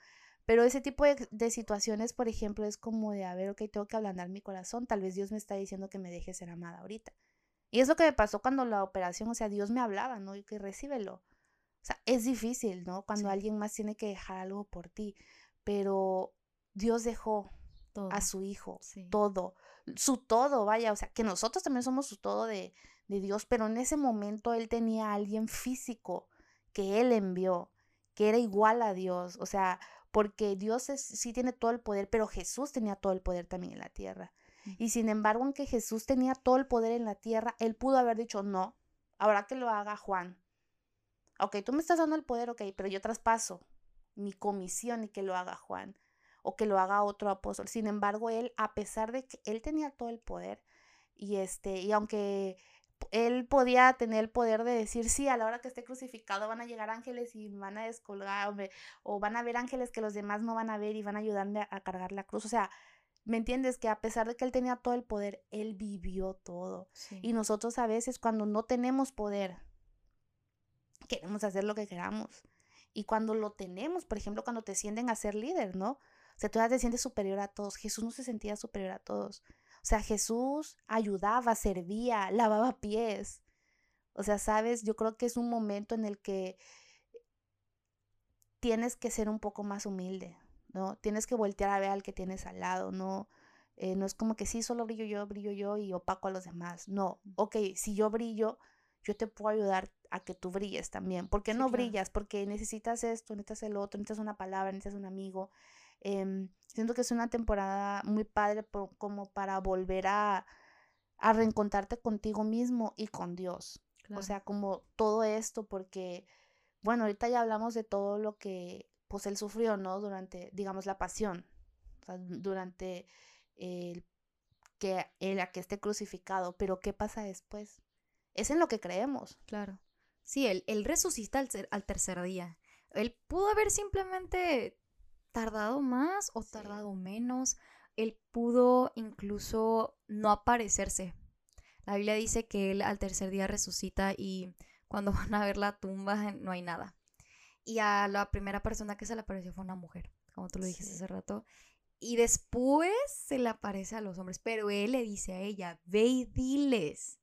Speaker 2: pero ese tipo de, de, situaciones, por ejemplo, es como de, a ver, ok, tengo que ablandar mi corazón, tal vez Dios me está diciendo que me deje ser amada ahorita. Y es lo que me pasó cuando la operación, o sea, Dios me hablaba, ¿no? Y que recíbelo. O sea, es difícil, ¿no? Cuando alguien más tiene que dejar algo por ti, pero Dios dejó a su hijo, todo, su todo, vaya, o sea, que nosotros también somos su todo de, de Dios, pero en ese momento él tenía a alguien físico que él envió, que era igual a Dios, o sea, porque Dios sí tiene todo el poder, pero Jesús tenía todo el poder también en la tierra. Y sin embargo, aunque Jesús tenía todo el poder en la tierra, él pudo haber dicho, no, ahora que lo haga Juan, ok, tú me estás dando el poder, ok, pero yo traspaso mi comisión y que lo haga Juan o que lo haga otro apóstol. Sin embargo, él, a pesar de que él tenía todo el poder y este, y aunque él podía tener el poder de decir, sí, a la hora que esté crucificado van a llegar ángeles y van a descolgarme, o van a ver ángeles que los demás no van a ver y van a ayudarme a, cargar la cruz. O sea, ¿me entiendes? Que a pesar de que él tenía todo el poder, él vivió todo. Y nosotros a veces cuando no tenemos poder, queremos hacer lo que queramos. Y cuando lo tenemos, por ejemplo, cuando te sienten a ser líder, ¿no? Sea, tú ya te sientes superior a todos. Jesús no se sentía superior a todos. O sea, Jesús ayudaba, servía, lavaba pies. O sea, sabes, yo creo que es un momento en el que tienes que ser un poco más humilde, ¿no? Tienes que voltear a ver al que tienes al lado, ¿no? Eh, no es como que sí, solo brillo yo, brillo yo y opaco a los demás. No, ok, si yo brillo, yo te puedo ayudar a que tú brilles también. ¿Por qué no brillas? Porque necesitas esto, necesitas el otro, necesitas una palabra, necesitas un amigo. Em, siento que es una temporada muy padre como para volver a, a reencontrarte contigo mismo y con Dios. O sea, como todo esto, porque, bueno, ahorita ya hablamos de todo lo que, pues, él sufrió, ¿no? Durante, digamos, la pasión, durante el que a que esté crucificado, pero ¿qué pasa después? Es en lo que creemos.
Speaker 1: Claro. Sí, él, él resucita al, al tercer día. Él pudo haber simplemente tardado más o tardado menos. Él pudo incluso no aparecerse. La Biblia dice que él al tercer día resucita y cuando van a ver la tumba no hay nada. Y a la primera persona que se le apareció fue una mujer, como tú lo dijiste hace rato. Y después se le aparece a los hombres, pero él le dice a ella, ve y diles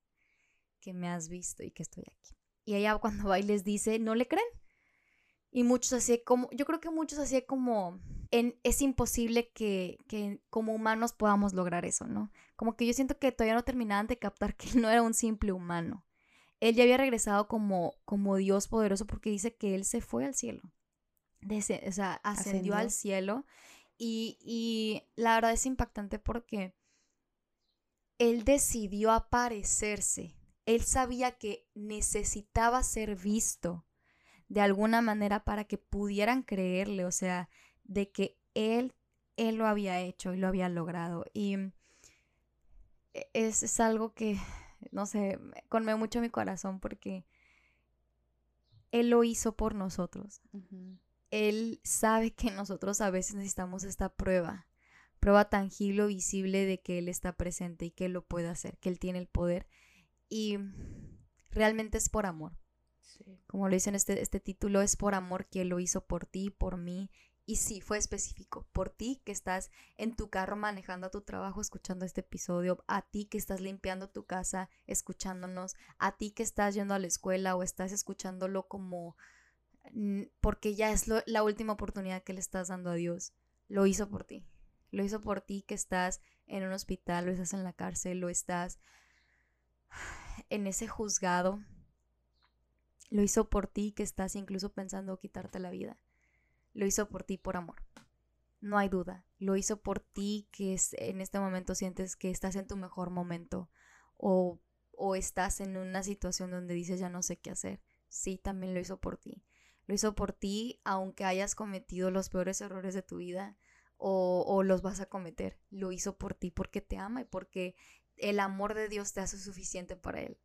Speaker 1: que me has visto y que estoy aquí. Y ella cuando va y les dice, no le creen. Y muchos así como, yo creo que muchos así como, en, es imposible que, que, como humanos podamos lograr eso, ¿no? Como que yo siento que todavía no terminaban de captar que él no era un simple humano. Él ya había regresado como, como Dios poderoso porque dice que él se fue al cielo. o sea, ascendió, al cielo y, la verdad es impactante porque él decidió aparecerse. Él sabía que necesitaba ser visto de alguna manera para que pudieran creerle, o sea, de que él, él lo había hecho y lo había logrado. Y e, es, es algo que, no sé, conme mucho mi corazón porque él lo hizo por nosotros. Él sabe que nosotros a veces necesitamos esta prueba, prueba tangible o visible de que Él está presente y que Él lo puede hacer, que Él tiene el poder. Y realmente es por amor. Como lo dice en este, este título, es por amor que lo hizo por ti, por mí. Y sí, fue específico. Por ti que estás en tu carro manejando a tu trabajo, escuchando este episodio. A ti que estás limpiando tu casa, escuchándonos. A ti que estás yendo a la escuela o estás escuchándolo como porque ya es la última oportunidad que le estás dando a Dios. Lo hizo por ti. Lo hizo por ti que estás en un hospital, lo estás en la cárcel, lo estás en ese juzgado. Lo hizo por ti que estás incluso pensando quitarte la vida. Lo hizo por ti por amor. No hay duda. Lo hizo por ti que en este momento sientes que estás en tu mejor momento o, o estás en una situación donde dices ya no sé qué hacer. Sí, también lo hizo por ti. Lo hizo por ti, aunque hayas cometido los peores errores de tu vida o, los vas a cometer. Lo hizo por ti porque te ama y porque el amor de Dios te hace suficiente para Él.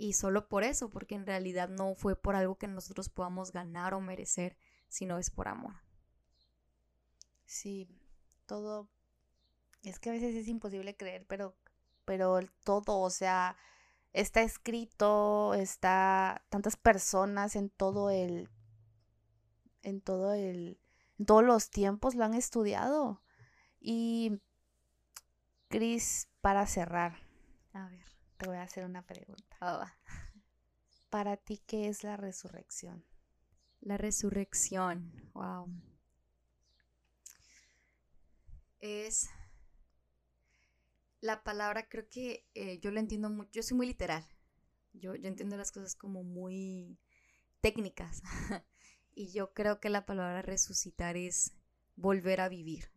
Speaker 1: Y solo por eso, porque en realidad no fue por algo que nosotros podamos ganar o merecer, sino es por amor.
Speaker 2: Sí, todo. Es que a veces es imposible creer, pero, pero todo, o sea, está escrito, está tantas personas en todo el en todo el, en todos los tiempos lo han estudiado. Y Cris, para cerrar,
Speaker 1: a ver,
Speaker 2: te voy a hacer una pregunta. Para ti, ¿qué es la resurrección?
Speaker 1: La resurrección, wow. Es la palabra, creo que eh, yo lo entiendo mucho, yo soy muy literal. Yo, yo entiendo las cosas como muy técnicas. Y yo creo que la palabra resucitar es volver a vivir.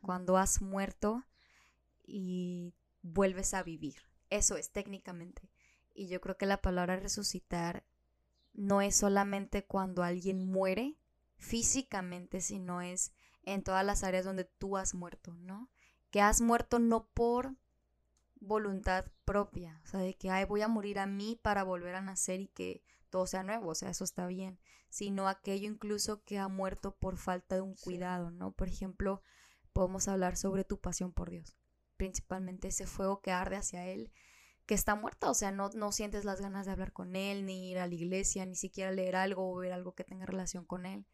Speaker 1: Cuando has muerto y vuelves a vivir. Eso es técnicamente. Y yo creo que la palabra resucitar no es solamente cuando alguien muere físicamente, sino es en todas las áreas donde tú has muerto, ¿no? Que has muerto no por voluntad propia, o sea, de que, ay, voy a morir a mí para volver a nacer y que todo sea nuevo, o sea, eso está bien, sino aquello incluso que ha muerto por falta de un cuidado, ¿no? Por ejemplo, podemos hablar sobre tu pasión por Dios, principalmente ese fuego que arde hacia Él, que está muerto, o sea, no, no sientes las ganas de hablar con Él, ni ir a la iglesia, ni siquiera leer algo o ver algo que tenga relación con Él,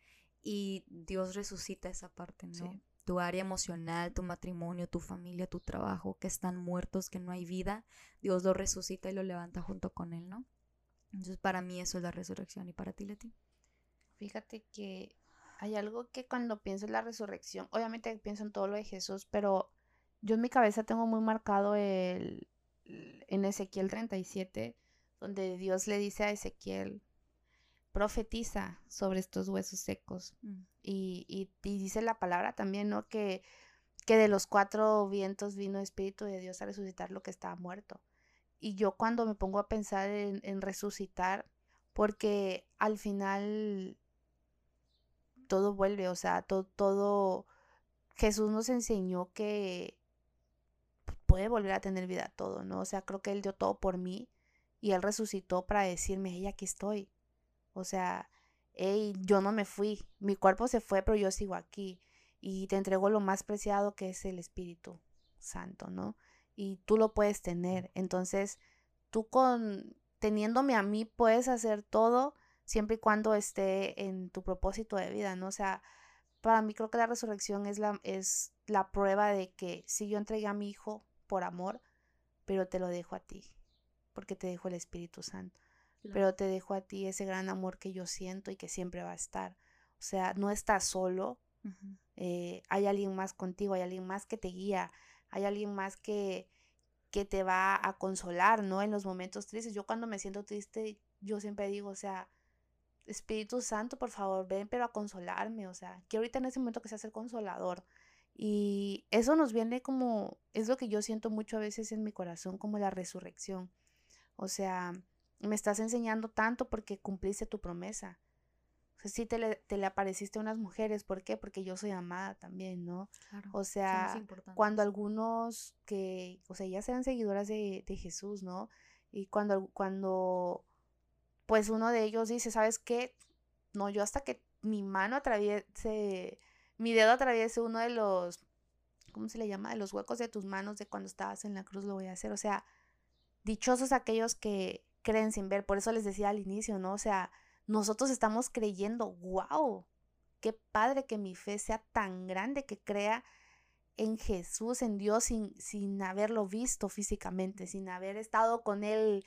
Speaker 1: y Dios resucita esa parte, ¿no? tu área emocional, tu matrimonio, tu familia, tu trabajo, que están muertos, que no hay vida, Dios lo resucita y lo levanta junto con Él, ¿no? Entonces para mí eso es la resurrección y para ti, Leti.
Speaker 2: Fíjate que hay algo que cuando pienso en la resurrección, obviamente pienso en todo lo de Jesús, pero yo en mi cabeza tengo muy marcado el, en Ezequiel 37, donde Dios le dice a Ezequiel, profetiza sobre estos huesos secos. Mm. Y, dice la palabra también, ¿no? Que, que de los cuatro vientos vino Espíritu de Dios a resucitar lo que estaba muerto. Y yo cuando me pongo a pensar en, resucitar, porque al final todo vuelve, o sea, todo, todo, Jesús nos enseñó que puede volver a tener vida todo, ¿no? O sea, creo que Él dio todo por mí y Él resucitó para decirme, hey, aquí estoy. O sea, hey, yo no me fui, mi cuerpo se fue, pero yo sigo aquí y te entrego lo más preciado que es el Espíritu Santo, ¿no? Y tú lo puedes tener. Entonces, tú con teniéndome a mí puedes hacer todo siempre y cuando esté en tu propósito de vida, ¿no? O sea, para mí creo que la resurrección es la, es la prueba de que si yo entregué a mi hijo por amor, pero te lo dejo a ti, porque te dejo el Espíritu Santo pero te dejo a ti ese gran amor que yo siento y que siempre va a estar. O sea, no estás solo, eh, hay alguien más contigo, hay alguien más que te guía, hay alguien más que, que te va a consolar, ¿no? En los momentos tristes. Yo cuando me siento triste, yo siempre digo, o sea, Espíritu Santo, por favor, ven pero a consolarme, o sea, que ahorita en ese momento que seas el consolador. Y eso nos viene como, es lo que yo siento mucho a veces en mi corazón, como la resurrección. O sea, me estás enseñando tanto porque cumpliste tu promesa. O sea, sí te le, te le apareciste a unas mujeres, ¿por qué? Porque yo soy amada también, ¿no? o sea, cuando algunos que, o sea, ya sean seguidoras de, de Jesús, ¿no? Y cuando, cuando, pues uno de ellos dice, ¿sabes qué? No, yo hasta que mi mano atraviese, mi dedo atraviese uno de los, ¿cómo se le llama? De los huecos de tus manos de cuando estabas en la cruz lo voy a hacer. O sea, dichosos aquellos que, creen sin ver. Por eso les decía al inicio, ¿no? O sea, nosotros estamos creyendo, wow, qué padre que mi fe sea tan grande que crea en Jesús, en Dios, sin, sin haberlo visto físicamente, sin haber estado con Él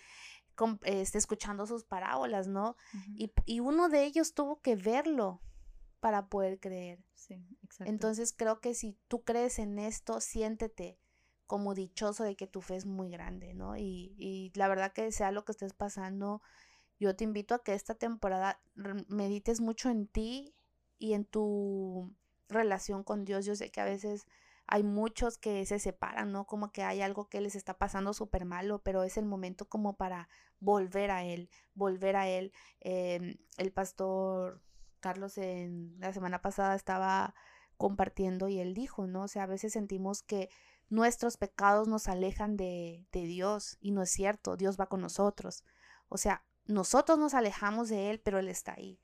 Speaker 2: este, escuchando sus parábolas, ¿no? y, y, uno de ellos tuvo que verlo para poder creer. Entonces creo que si tú crees en esto, siéntete como dichoso de que tu fe es muy grande, ¿no? Y, y la verdad que sea lo que estés pasando, yo te invito a que esta temporada medites mucho en ti y en tu relación con Dios. Yo sé que a veces hay muchos que se separan, ¿no? Como que hay algo que les está pasando súper malo, pero es el momento como para volver a Él, volver a Él. Em, el pastor Carlos en la semana pasada estaba compartiendo y él dijo, ¿no? O sea, a veces sentimos que nuestros pecados nos alejan de, de Dios y no es cierto, Dios va con nosotros. O sea, nosotros nos alejamos de Él, pero Él está ahí.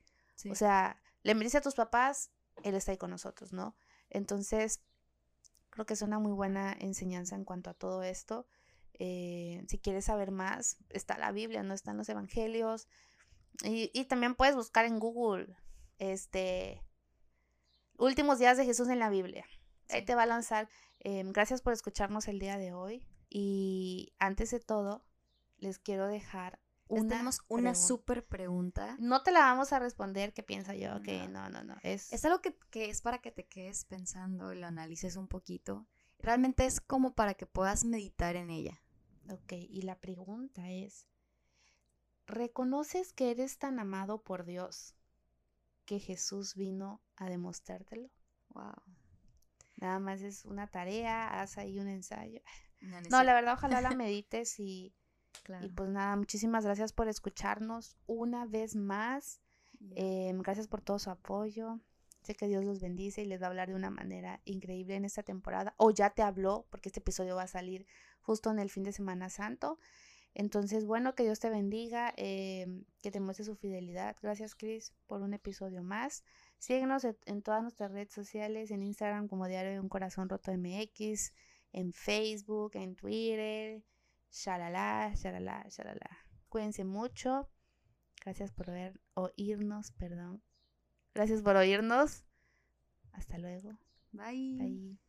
Speaker 2: O sea, le dice a tus papás, Él está ahí con nosotros, ¿no? Entonces, creo que es una muy buena enseñanza en cuanto a todo esto. Eh, si quieres saber más, está la Biblia, no están los evangelios. Y, y, también puedes buscar en Google, este, últimos días de Jesús en la Biblia. Ahí te va a lanzar Em, gracias por escucharnos el día de hoy. Y antes de todo, les quiero dejar
Speaker 1: una tenemos una súper pregunta.
Speaker 2: No te la vamos a responder, ¿qué piensa yo? Que no, no, no. Es,
Speaker 1: es algo que, que, es para que te quedes pensando y lo analices un poquito. Realmente es como para que puedas meditar en ella.
Speaker 2: Ok, y la pregunta es, ¿reconoces que eres tan amado por Dios que Jesús vino a demostrártelo? Wow. Nada más es una tarea, haz ahí un ensayo. No, la verdad, ojalá la medites y, y pues nada, muchísimas gracias por escucharnos una vez más. Em, gracias por todo su apoyo. Sé que Dios los bendice y les va a hablar de una manera increíble en esta temporada. O ya te habló, porque este episodio va a salir justo en el fin de Semana Santo. Entonces, bueno, que Dios te bendiga, em, que te muestre su fidelidad. Gracias, Chris, por un episodio más. Síguenos en todas nuestras redes sociales, en Instagram como Diario de un Corazón Roto MX, en Facebook, en Twitter, shalala, shalala, shalala. Cuídense mucho. Gracias por oírnos, perdón. Gracias por oírnos. Hasta luego.
Speaker 1: Bye.
Speaker 2: Bye.